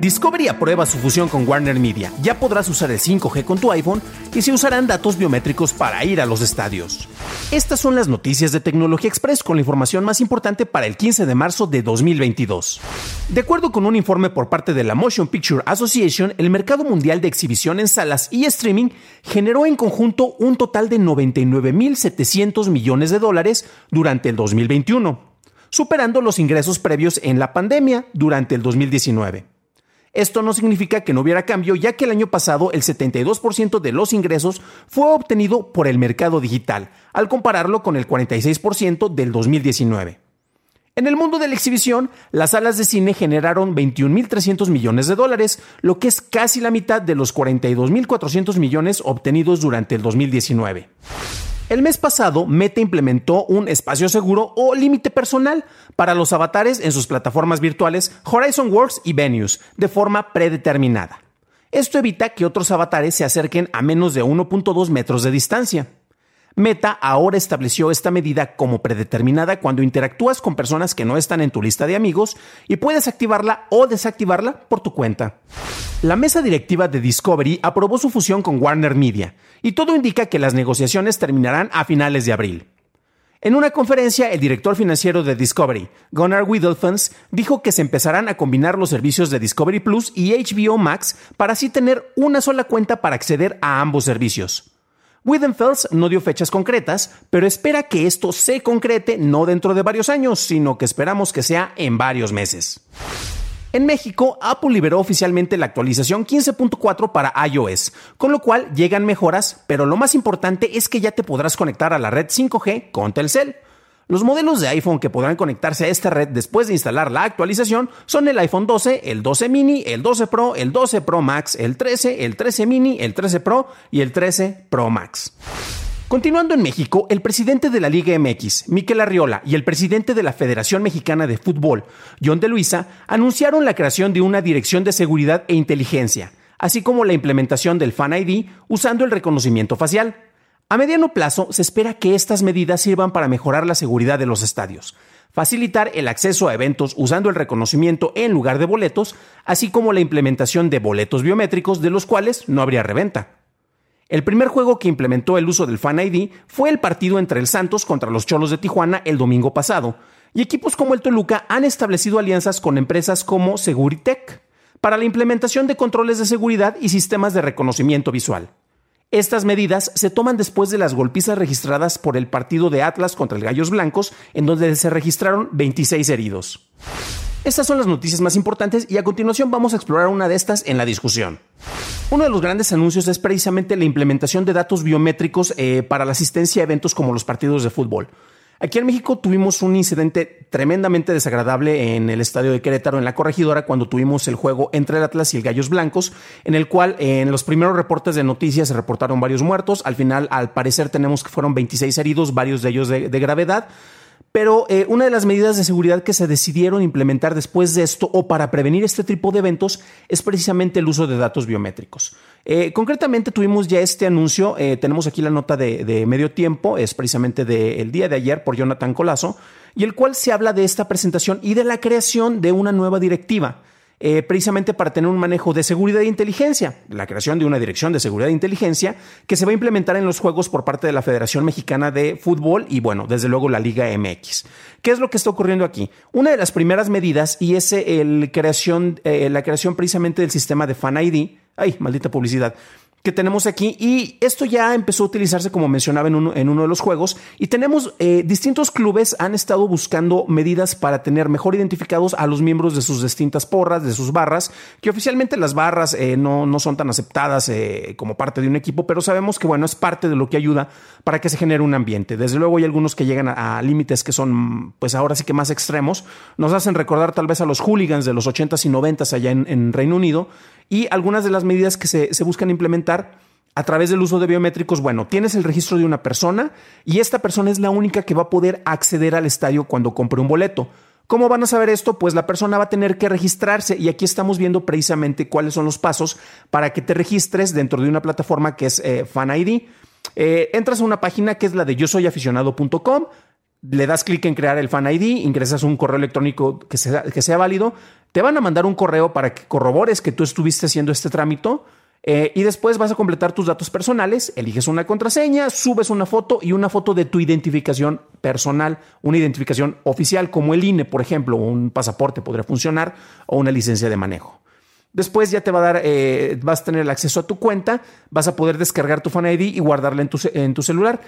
Discovery aprueba su fusión con Warner Media. Ya podrás usar el 5G con tu iPhone y se usarán datos biométricos para ir a los estadios. Estas son las noticias de Tecnología Express con la información más importante para el 15 de marzo de 2022. De acuerdo con un informe por parte de la Motion Picture Association, el mercado mundial de exhibición en salas y streaming generó en conjunto un total de 99.700 millones de dólares durante el 2021, superando los ingresos previos en la pandemia durante el 2019. Esto no significa que no hubiera cambio, ya que el año pasado el 72% de los ingresos fue obtenido por el mercado digital, al compararlo con el 46% del 2019. En el mundo de la exhibición, las salas de cine generaron 21.300 millones de dólares, lo que es casi la mitad de los 42.400 millones obtenidos durante el 2019. El mes pasado, Meta implementó un espacio seguro o límite personal para los avatares en sus plataformas virtuales Horizon Works y Venues de forma predeterminada. Esto evita que otros avatares se acerquen a menos de 1.2 metros de distancia. Meta ahora estableció esta medida como predeterminada cuando interactúas con personas que no están en tu lista de amigos y puedes activarla o desactivarla por tu cuenta. La mesa directiva de Discovery aprobó su fusión con Warner Media y todo indica que las negociaciones terminarán a finales de abril. En una conferencia, el director financiero de Discovery, Gunnar Wiedelfens, dijo que se empezarán a combinar los servicios de Discovery Plus y HBO Max para así tener una sola cuenta para acceder a ambos servicios. Widenfels no dio fechas concretas, pero espera que esto se concrete no dentro de varios años, sino que esperamos que sea en varios meses. En México, Apple liberó oficialmente la actualización 15.4 para iOS, con lo cual llegan mejoras, pero lo más importante es que ya te podrás conectar a la red 5G con Telcel. Los modelos de iPhone que podrán conectarse a esta red después de instalar la actualización son el iPhone 12, el 12 mini, el 12 Pro, el 12 Pro Max, el 13, el 13 mini, el 13 Pro y el 13 Pro Max. Continuando en México, el presidente de la Liga MX, Miquel Arriola, y el presidente de la Federación Mexicana de Fútbol, John de Luisa, anunciaron la creación de una dirección de seguridad e inteligencia, así como la implementación del Fan ID usando el reconocimiento facial. A mediano plazo, se espera que estas medidas sirvan para mejorar la seguridad de los estadios, facilitar el acceso a eventos usando el reconocimiento en lugar de boletos, así como la implementación de boletos biométricos de los cuales no habría reventa. El primer juego que implementó el uso del Fan ID fue el partido entre el Santos contra los Cholos de Tijuana el domingo pasado, y equipos como el Toluca han establecido alianzas con empresas como Seguritech para la implementación de controles de seguridad y sistemas de reconocimiento visual. Estas medidas se toman después de las golpizas registradas por el partido de Atlas contra el Gallos Blancos, en donde se registraron 26 heridos. Estas son las noticias más importantes y a continuación vamos a explorar una de estas en la discusión. Uno de los grandes anuncios es precisamente la implementación de datos biométricos eh, para la asistencia a eventos como los partidos de fútbol. Aquí en México tuvimos un incidente tremendamente desagradable en el estadio de Querétaro, en la corregidora, cuando tuvimos el juego entre el Atlas y el Gallos Blancos, en el cual en los primeros reportes de noticias se reportaron varios muertos. Al final, al parecer, tenemos que fueron 26 heridos, varios de ellos de, gravedad. Pero eh, una de las medidas de seguridad que se decidieron implementar después de esto o para prevenir este tipo de eventos es precisamente el uso de datos biométricos. Eh, concretamente tuvimos ya este anuncio, eh, tenemos aquí la nota de, de medio tiempo, es precisamente del día de ayer por Jonathan Colazo, y el cual se habla de esta presentación y de la creación de una nueva directiva. Eh, precisamente para tener un manejo de seguridad e inteligencia, la creación de una dirección de seguridad e inteligencia que se va a implementar en los juegos por parte de la Federación Mexicana de Fútbol y bueno, desde luego la Liga MX. ¿Qué es lo que está ocurriendo aquí? Una de las primeras medidas y es el creación, la creación precisamente del sistema de Fan ID, ay, maldita publicidad, que tenemos aquí. Y esto ya empezó a utilizarse como mencionaba en uno, en uno de los juegos. Y tenemos eh, distintos clubes han estado buscando medidas para tener mejor identificados a los miembros de sus distintas porras, de sus barras, que oficialmente las barras eh, no, no, son tan aceptadas eh, como parte de un equipo, pero sabemos que bueno, es parte de lo que ayuda para que se genere un ambiente. Desde luego hay algunos que llegan a, límites que son pues ahora sí que más extremos, nos hacen recordar tal vez a los hooligans de los 80s y 90s allá en, en Reino Unido y algunas de las medidas que se, se buscan implementar a través del uso de biométricos, bueno, tienes el registro de una persona y esta persona es la única que va a poder acceder al estadio cuando compre un boleto. ¿Cómo van a saber esto? Pues la persona va a tener que registrarse y aquí estamos viendo precisamente cuáles son los pasos para que te registres dentro de una plataforma que es eh, FanID. Eh, entras a una página que es la de yo soy aficionado.com, le das clic en crear el Fan ID, ingresas un correo electrónico que sea, que sea válido, te van a mandar un correo para que corrobores que tú estuviste haciendo este trámite. Eh, y después vas a completar tus datos personales, eliges una contraseña, subes una foto y una foto de tu identificación personal, una identificación oficial como el INE, por ejemplo, un pasaporte podría funcionar o una licencia de manejo. Después ya te va a dar, eh, vas a tener el acceso a tu cuenta, vas a poder descargar tu Fan ID y guardarla en tu, en tu celular.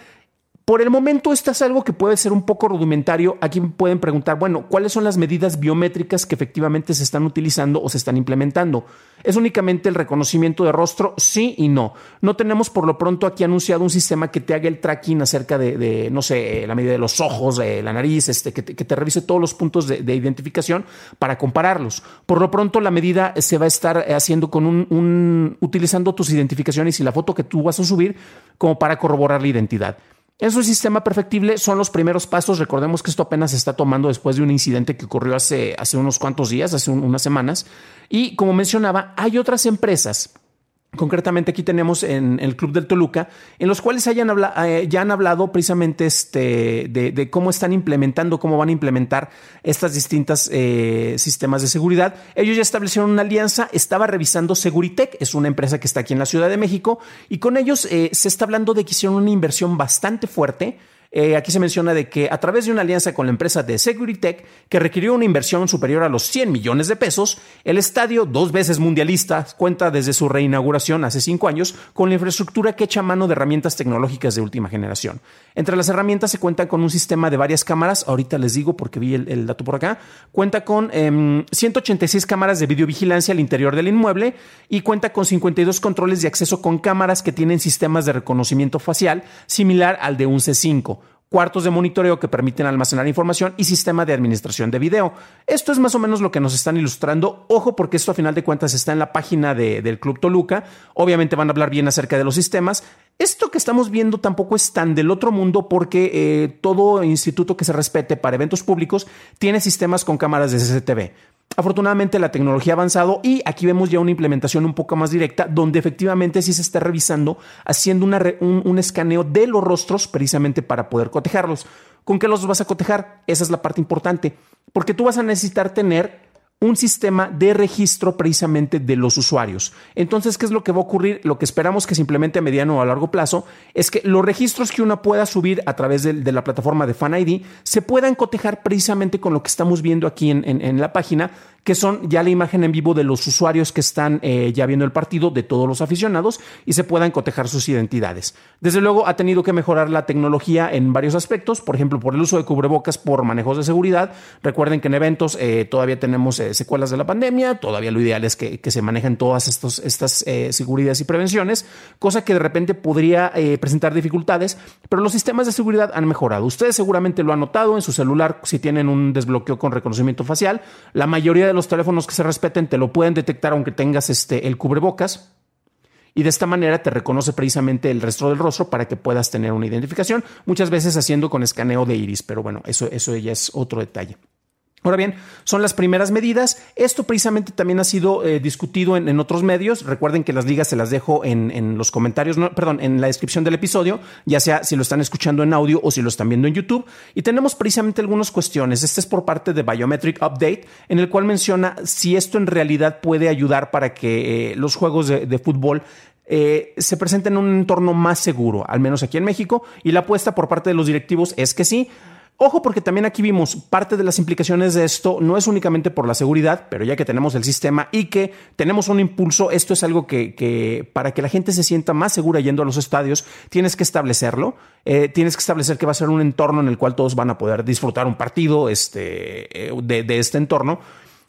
Por el momento, esto es algo que puede ser un poco rudimentario. Aquí pueden preguntar, bueno, ¿cuáles son las medidas biométricas que efectivamente se están utilizando o se están implementando? ¿Es únicamente el reconocimiento de rostro? Sí y no. No tenemos por lo pronto aquí anunciado un sistema que te haga el tracking acerca de, no sé, la medida de los ojos, de la nariz, este, que, te, revise todos los puntos de, identificación para compararlos. Por lo pronto, la medida se va a estar haciendo con un utilizando tus identificaciones y la foto que tú vas a subir como para corroborar la identidad. Es un sistema perfectible, son los primeros pasos. Recordemos que esto apenas se está tomando después de un incidente que ocurrió hace, hace unos cuantos días, hace unas semanas. Y como mencionaba, hay otras empresas Concretamente aquí tenemos en el Club del Toluca, en los cuales hayan eh, ya han hablado precisamente este, de, cómo están implementando, cómo van a implementar estas distintas eh, sistemas de seguridad. Ellos ya establecieron una alianza, estaba revisando Seguritech, es una empresa que está aquí en la Ciudad de México, y con ellos eh, se está hablando de que hicieron una inversión bastante fuerte eh, aquí se menciona de que a través de una alianza con la empresa de Seguritech, que requirió una inversión superior a los 100 millones de pesos, el estadio, dos veces mundialista, cuenta desde su reinauguración hace cinco años con la infraestructura que echa mano de herramientas tecnológicas de última generación. Entre las herramientas se cuenta con un sistema de varias cámaras, ahorita les digo porque vi el, dato por acá, cuenta con 186 em, cámaras de videovigilancia al interior del inmueble y cuenta con 52 controles de acceso con cámaras que tienen sistemas de reconocimiento facial similar al de un C5 cuartos de monitoreo que permiten almacenar información y sistema de administración de video. Esto es más o menos lo que nos están ilustrando. Ojo porque esto a final de cuentas está en la página del Club Toluca. Obviamente van a hablar bien acerca de los sistemas. Esto que estamos viendo tampoco es tan del otro mundo porque eh, todo instituto que se respete para eventos públicos tiene sistemas con cámaras de CCTV. Afortunadamente la tecnología ha avanzado y aquí vemos ya una implementación un poco más directa donde efectivamente sí se está revisando haciendo un, un, escaneo de los rostros precisamente para poder cotejarlos. ¿Con qué los vas a cotejar? Esa es la parte importante porque tú vas a necesitar tener un sistema de registro precisamente de los usuarios. Entonces, ¿qué es lo que va a ocurrir? Lo que esperamos que se implemente a mediano o a largo plazo es que los registros que uno pueda subir a través de, la plataforma de FanID se puedan cotejar precisamente con lo que estamos viendo aquí en la página que son ya la imagen en vivo de los usuarios que están eh, ya viendo el partido, de todos los aficionados, y se puedan cotejar sus identidades. Desde luego ha tenido que mejorar la tecnología en varios aspectos, por ejemplo, por el uso de cubrebocas por manejos de seguridad. Recuerden que en eventos eh, todavía tenemos eh, secuelas de la pandemia, todavía lo ideal es que, se manejen todas estos, estas seguridades y prevenciones, cosa que de repente podría presentar dificultades, pero los sistemas de seguridad han mejorado. Ustedes seguramente lo han notado en su celular si tienen un desbloqueo con reconocimiento facial. La mayoría los teléfonos que se respeten te lo pueden detectar aunque tengas este, el cubrebocas. Y de esta manera te reconoce precisamente el resto del rostro para que puedas tener una identificación, muchas veces haciendo con escaneo de iris, pero bueno, eso, eso ya es otro detalle. Ahora bien, son las primeras medidas. Esto precisamente también ha sido eh, discutido en, otros medios. Recuerden que las ligas se las dejo en, los comentarios, perdón, en la descripción del episodio, ya sea si lo están escuchando en audio o si lo están viendo en YouTube. Y tenemos precisamente algunas cuestiones. Este es por parte de Biometric Update, en el cual menciona si esto en realidad puede ayudar para que eh, los juegos de, fútbol eh, se presenten en un entorno más seguro, al menos aquí en México. Y la apuesta por parte de los directivos es que sí. Ojo porque también aquí vimos parte de las implicaciones de esto no es únicamente por la seguridad, pero ya que tenemos el sistema y que tenemos un impulso, esto es algo que, para que la gente se sienta más segura yendo a los estadios, tienes que establecerlo, eh, tienes que establecer que va a ser un entorno en el cual todos van a poder disfrutar un partido este, eh, de este entorno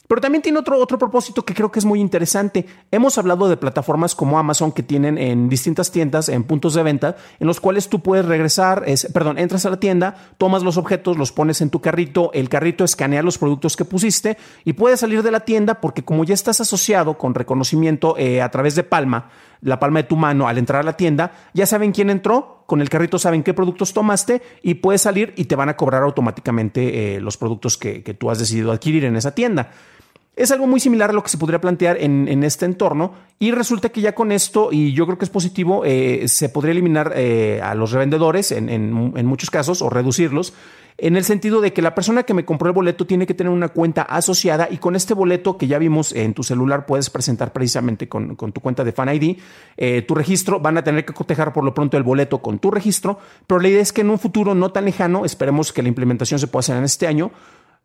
pero también tiene otro, otro propósito que creo que es muy interesante. Hemos hablado de plataformas como Amazon que tienen en distintas tiendas, en puntos de venta, en los cuales tú puedes regresar, perdón, entras a la tienda, tomas los objetos, los pones en tu carrito, el carrito escanea los productos que pusiste y puedes salir de la tienda porque como ya estás asociado con reconocimiento eh, a través de palma, la palma de tu mano al entrar a la tienda, ya saben quién entró, con el carrito saben qué productos tomaste y puedes salir y te van a cobrar automáticamente eh, los productos que, que tú has decidido adquirir en esa tienda. Es algo muy similar a lo que se podría plantear en, este entorno y resulta que ya con esto, y yo creo que es positivo, eh, se podría eliminar eh, a los revendedores en, muchos casos o reducirlos, en el sentido de que la persona que me compró el boleto tiene que tener una cuenta asociada y con este boleto que ya vimos en tu celular puedes presentar precisamente con, tu cuenta de Fan ID, eh, tu registro, van a tener que cotejar por lo pronto el boleto con tu registro, pero la idea es que en un futuro no tan lejano, esperemos que la implementación se pueda hacer en este año,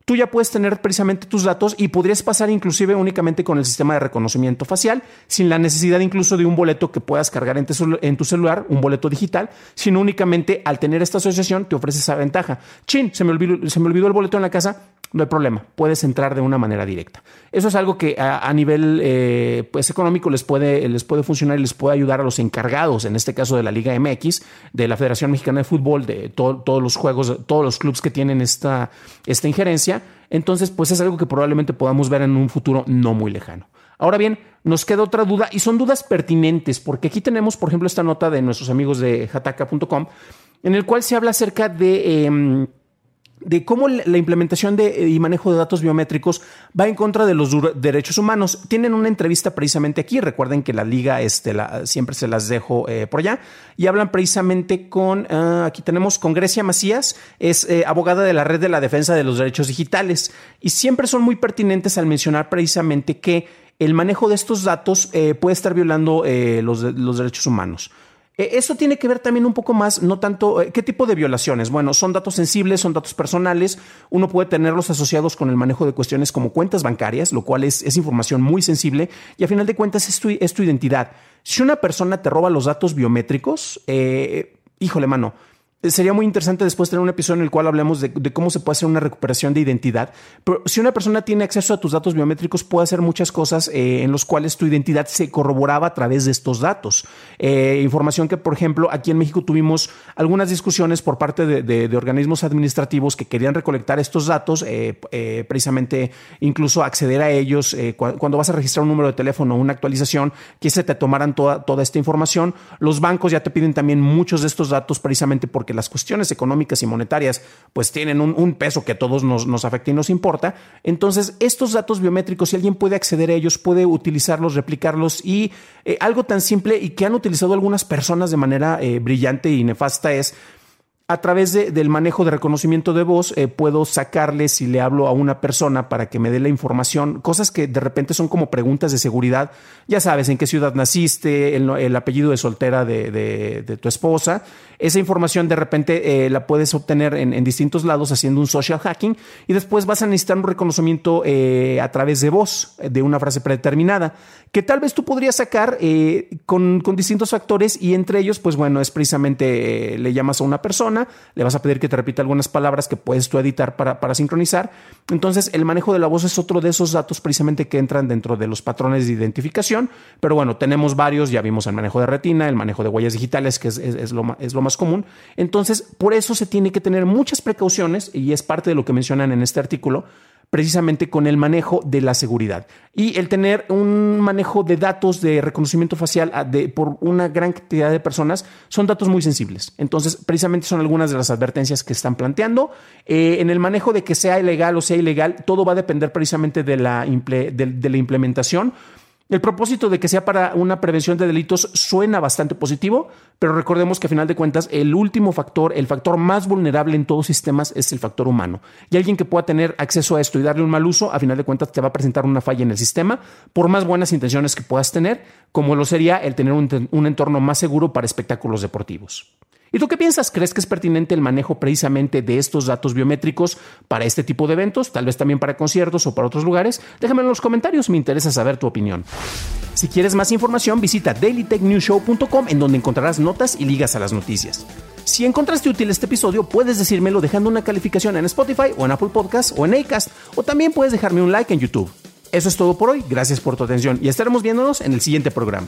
tú ya puedes tener precisamente tus datos y podrías pasar inclusive únicamente con el sistema de reconocimiento facial, sin la necesidad incluso de un boleto que puedas cargar en tu, celular, un boleto digital, sino únicamente al tener esta asociación te ofrece esa ventaja. Chin, se me olvidó, se me olvidó el boleto en la casa, no hay problema, puedes entrar de una manera directa. Eso es algo que a, nivel eh, pues económico les puede, les puede funcionar y les puede ayudar a los encargados, en este caso de la Liga MX, de la Federación Mexicana de Fútbol, de todos los juegos, todos los clubes que tienen esta, esta injerencia. Entonces, pues es algo que probablemente podamos ver en un futuro no muy lejano. Ahora bien, nos queda otra duda y son dudas pertinentes, porque aquí tenemos, por ejemplo, esta nota de nuestros amigos de hataka.com, en el cual se habla acerca de... Em, de cómo la implementación de, y manejo de datos biométricos va en contra de los derechos humanos. Tienen una entrevista precisamente aquí, recuerden que la liga este, siempre se las dejo eh, por allá, y hablan precisamente con, ah, aquí tenemos con Grecia Macías, es eh, abogada de la Red de la Defensa de los Derechos Digitales, y siempre son muy pertinentes al mencionar precisamente que el manejo de estos datos eh, puede estar violando los derechos humanos. Eh, eso tiene que ver también un poco más, no tanto, eh, ¿qué tipo de violaciones? Bueno, son datos sensibles, son datos personales, uno puede tenerlos asociados con el manejo de cuestiones como cuentas bancarias, lo cual es, información muy sensible y a final de cuentas es tu, es tu identidad. Si una persona te roba los datos biométricos, eh, híjole mano, Sería muy interesante después tener un episodio en el cual hablemos de, cómo se puede hacer una recuperación de identidad. Pero si una persona tiene acceso a tus datos biométricos, puede hacer muchas cosas eh, en los cuales tu identidad se corroboraba a través de estos datos. Eh, información que, por ejemplo, aquí en México tuvimos algunas discusiones por parte de, organismos administrativos que querían recolectar estos datos, eh, precisamente incluso acceder a ellos cuando vas a registrar un número de teléfono o una actualización, que se te tomaran toda, toda esta información. Los bancos ya te piden también muchos de estos datos precisamente porque que las cuestiones económicas y monetarias pues tienen un, peso que a todos nos, afecta y nos importa. Entonces, estos datos biométricos, si alguien puede acceder a ellos, puede utilizarlos, replicarlos y eh, algo tan simple y que han utilizado algunas personas de manera eh, brillante y nefasta es a través del manejo de reconocimiento de voz eh, puedo sacarle si le hablo a una persona para que me dé la información, cosas que de repente son como preguntas de seguridad. Ya sabes en qué ciudad naciste, el, apellido de soltera de, tu esposa. Esa información de repente eh, la puedes obtener en, distintos lados haciendo un social hacking y después vas a necesitar un reconocimiento eh, a través de voz de una frase predeterminada que tal vez tú podrías sacar con, con, distintos factores y entre ellos, pues bueno, es precisamente le llamas a una persona le vas a pedir que te repita algunas palabras que puedes tú editar para, para sincronizar. Entonces, el manejo de la voz es otro de esos datos precisamente que entran dentro de los patrones de identificación, pero bueno, tenemos varios, ya vimos el manejo de retina, el manejo de huellas digitales, que es, lo, es lo más común. Entonces, por eso se tiene que tener muchas precauciones y es parte de lo que mencionan en este artículo precisamente con el manejo de la seguridad y el tener un manejo de datos de reconocimiento facial ah, de, por una gran cantidad de personas son datos muy sensibles. Entonces, precisamente son algunas de las advertencias que están planteando. Eh, en el manejo de que sea ilegal o sea ilegal, todo va a depender precisamente de la, de la implementación el propósito de que sea para una prevención de delitos suena bastante positivo, pero recordemos que a final de cuentas el último factor, el factor más vulnerable en todos sistemas es el factor humano. Y alguien que pueda tener acceso a esto y darle un mal uso, a final de cuentas te va a presentar una falla en el sistema, por más buenas intenciones que puedas tener, como lo sería el tener un, un entorno más seguro para espectáculos deportivos. ¿Y tú qué piensas? ¿Crees que es pertinente el manejo precisamente de estos datos biométricos para este tipo de eventos, tal vez también para conciertos o para otros lugares? Déjame en los comentarios, me interesa saber tu opinión. Si quieres más información, visita dailytechnewshow.com en donde encontrarás notas y ligas a las noticias. Si encontraste útil este episodio, puedes decírmelo dejando una calificación en Spotify o en Apple Podcasts o en Acast, o también puedes dejarme un like en YouTube. Eso es todo por hoy, gracias por tu atención y estaremos viéndonos en el siguiente programa.